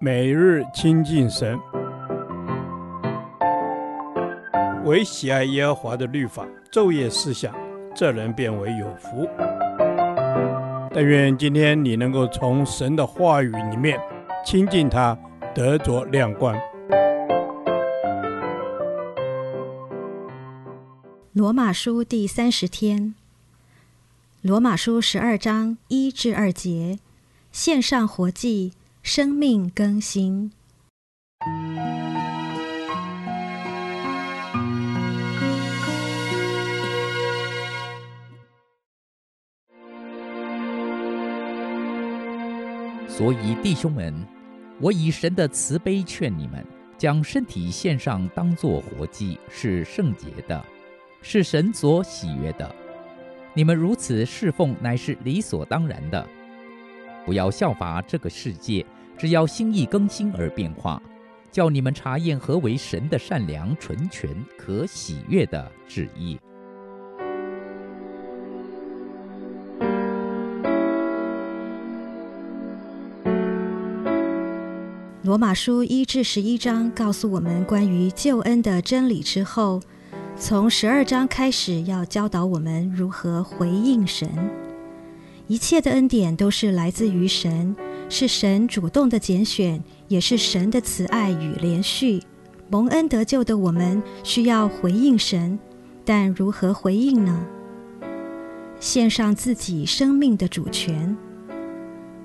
每日亲近神，唯喜爱耶和华的律法，昼夜思想，这人变为有福。但愿今天你能够从神的话语里面亲近他，得着亮光。罗马书第三十天，罗马书十二章一至二节，线上活祭，生命更新。所以，弟兄们，我以神的慈悲劝你们，将身体献上，当作活祭，是圣洁的。是神所喜悦的，你们如此侍奉乃是理所当然的。不要效法这个世界，只要心意更新而变化，叫你们查验何为神的善良、纯全、可喜悦的旨意。罗马书一至十一章告诉我们关于救恩的真理之后。从十二章开始，要教导我们如何回应神。一切的恩典都是来自于神，是神主动的拣选，也是神的慈爱与连续。蒙恩得救的我们需要回应神，但如何回应呢？献上自己生命的主权。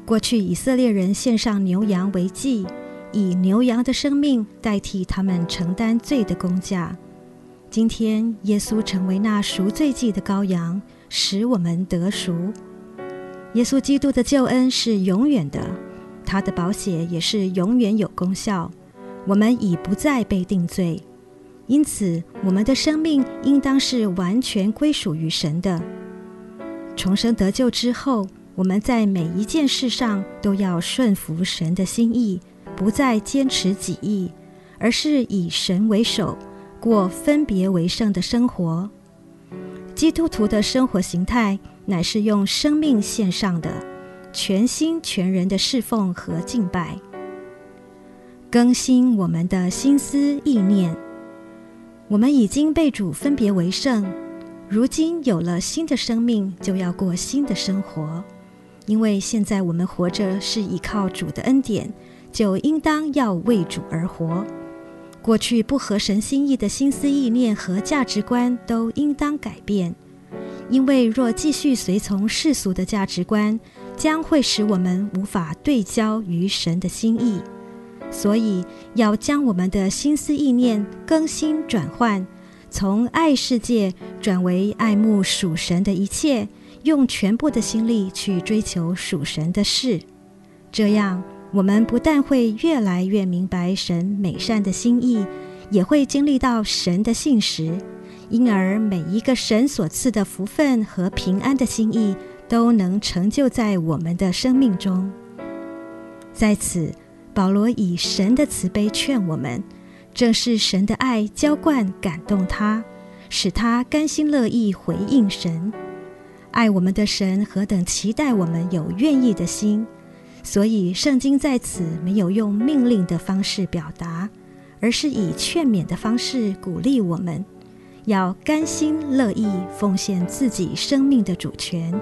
过去以色列人献上牛羊为祭，以牛羊的生命代替他们承担罪的工价。今天，耶稣成为那赎罪祭的羔羊，使我们得赎。耶稣基督的救恩是永远的，他的宝血也是永远有功效。我们已不再被定罪，因此我们的生命应当是完全归属于神的。重生得救之后，我们在每一件事上都要顺服神的心意，不再坚持己意，而是以神为首。过分别为圣的生活，基督徒的生活形态乃是用生命献上的全心全人的侍奉和敬拜，更新我们的心思意念。我们已经被主分别为圣，如今有了新的生命，就要过新的生活。因为现在我们活着是依靠主的恩典，就应当要为主而活。过去不合神心意的心思意念和价值观都应当改变，因为若继续随从世俗的价值观，将会使我们无法对焦于神的心意。所以要将我们的心思意念更新转换，从爱世界转为爱慕属神的一切，用全部的心力去追求属神的事，这样。我们不但会越来越明白神美善的心意，也会经历到神的信实，因而每一个神所赐的福分和平安的心意都能成就在我们的生命中。在此，保罗以神的慈悲劝我们，正是神的爱浇灌感动他，使他甘心乐意回应神。爱我们的神何等期待我们有愿意的心。所以，圣经在此没有用命令的方式表达，而是以劝勉的方式鼓励我们，要甘心乐意奉献自己生命的主权，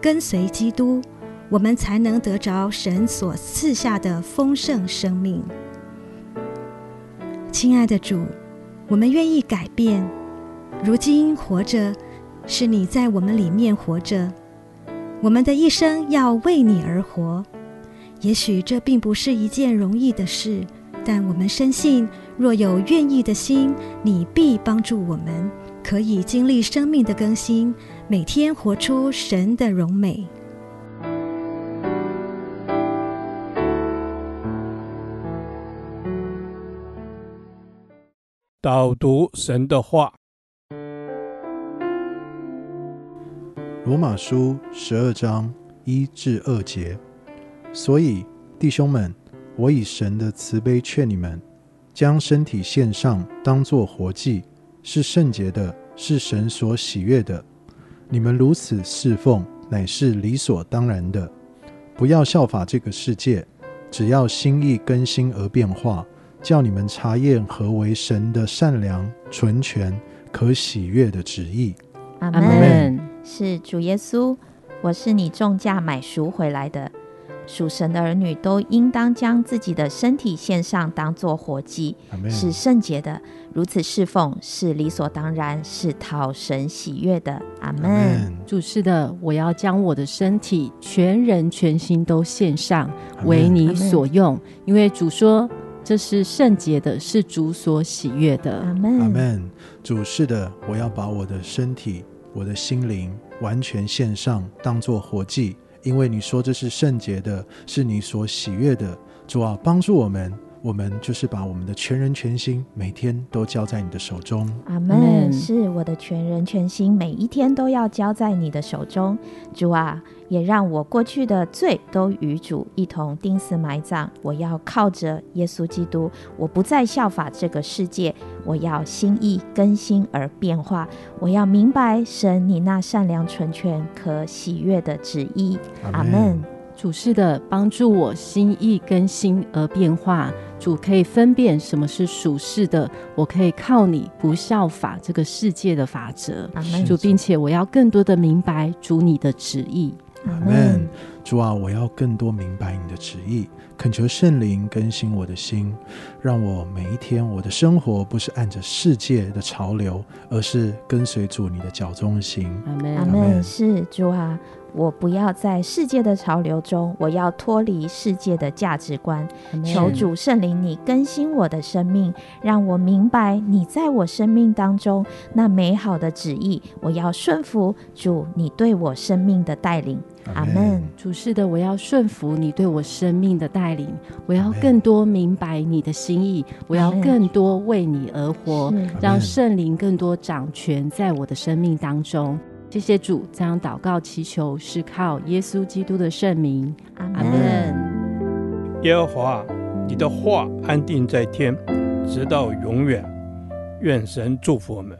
跟随基督，我们才能得着神所赐下的丰盛生命。亲爱的主，我们愿意改变。如今活着，是你在我们里面活着，我们的一生要为你而活。也许这并不是一件容易的事，但我们深信，若有愿意的心，你必帮助我们，可以经历生命的更新，每天活出神的荣美。导读神的话，《罗马书》十二章一至二节。所以，弟兄们，我以神的慈悲劝你们，将身体献上，当作活祭，是圣洁的，是神所喜悦的。你们如此侍奉，乃是理所当然的。不要效法这个世界，只要心意更新而变化，叫你们查验何为神的善良、纯全、可喜悦的旨意。阿门门。是主耶稣，我是你重价买赎回来的。属神的儿女都应当将自己的身体献上，当做活祭。是圣洁的。如此侍奉是理所当然，是讨神喜悦的。阿。门。主是的，我要将我的身体全人全心都献上，为你所用，因为主说这是圣洁的，是主所喜悦的。阿门。阿门。主是的，我要把我的身体、我的心灵完全献上，当做活祭，因为你说这是圣洁的，是你所喜悦的。主啊，帮助我们，我们就是把我们的全人全心每天都交在你的手中。阿门。Amen 是我的全人全心，每一天都要交在你的手中。主啊，也让我过去的罪都与主一同钉死埋葬。我要靠着耶稣基督，我不再效法这个世界，我要心意更新而变化。我要明白神你那善良、纯全、可喜悦的旨意。阿门。主是的，帮助我心意更新而变化。主可以分辨什么是属世的，我可以靠你，不效法这个世界的法则。主，并且我要更多的明白主你的旨意。阿阿门。主啊，我要更多明白你的旨意，恳求圣灵更新我的心，让我每一天我的生活不是按着世界的潮流，而是跟随主你的脚中行。阿门。阿门门。是主啊，我不要在世界的潮流中，我要脱离世界的价值观。求主圣灵，你更新我的生命，让我明白你在我生命当中那美好的旨意。我要顺服主你对我生命的带领。阿门。主是的，我要顺服你对我生命的带领，我要更多明白你的心意，我要更多为你而活，让圣灵更多掌权在我的生命当中。谢谢主，这样祷告祈求是靠耶稣基督的圣名，阿。门。耶和华，你的话安定在天，直到永远。愿神祝福我们。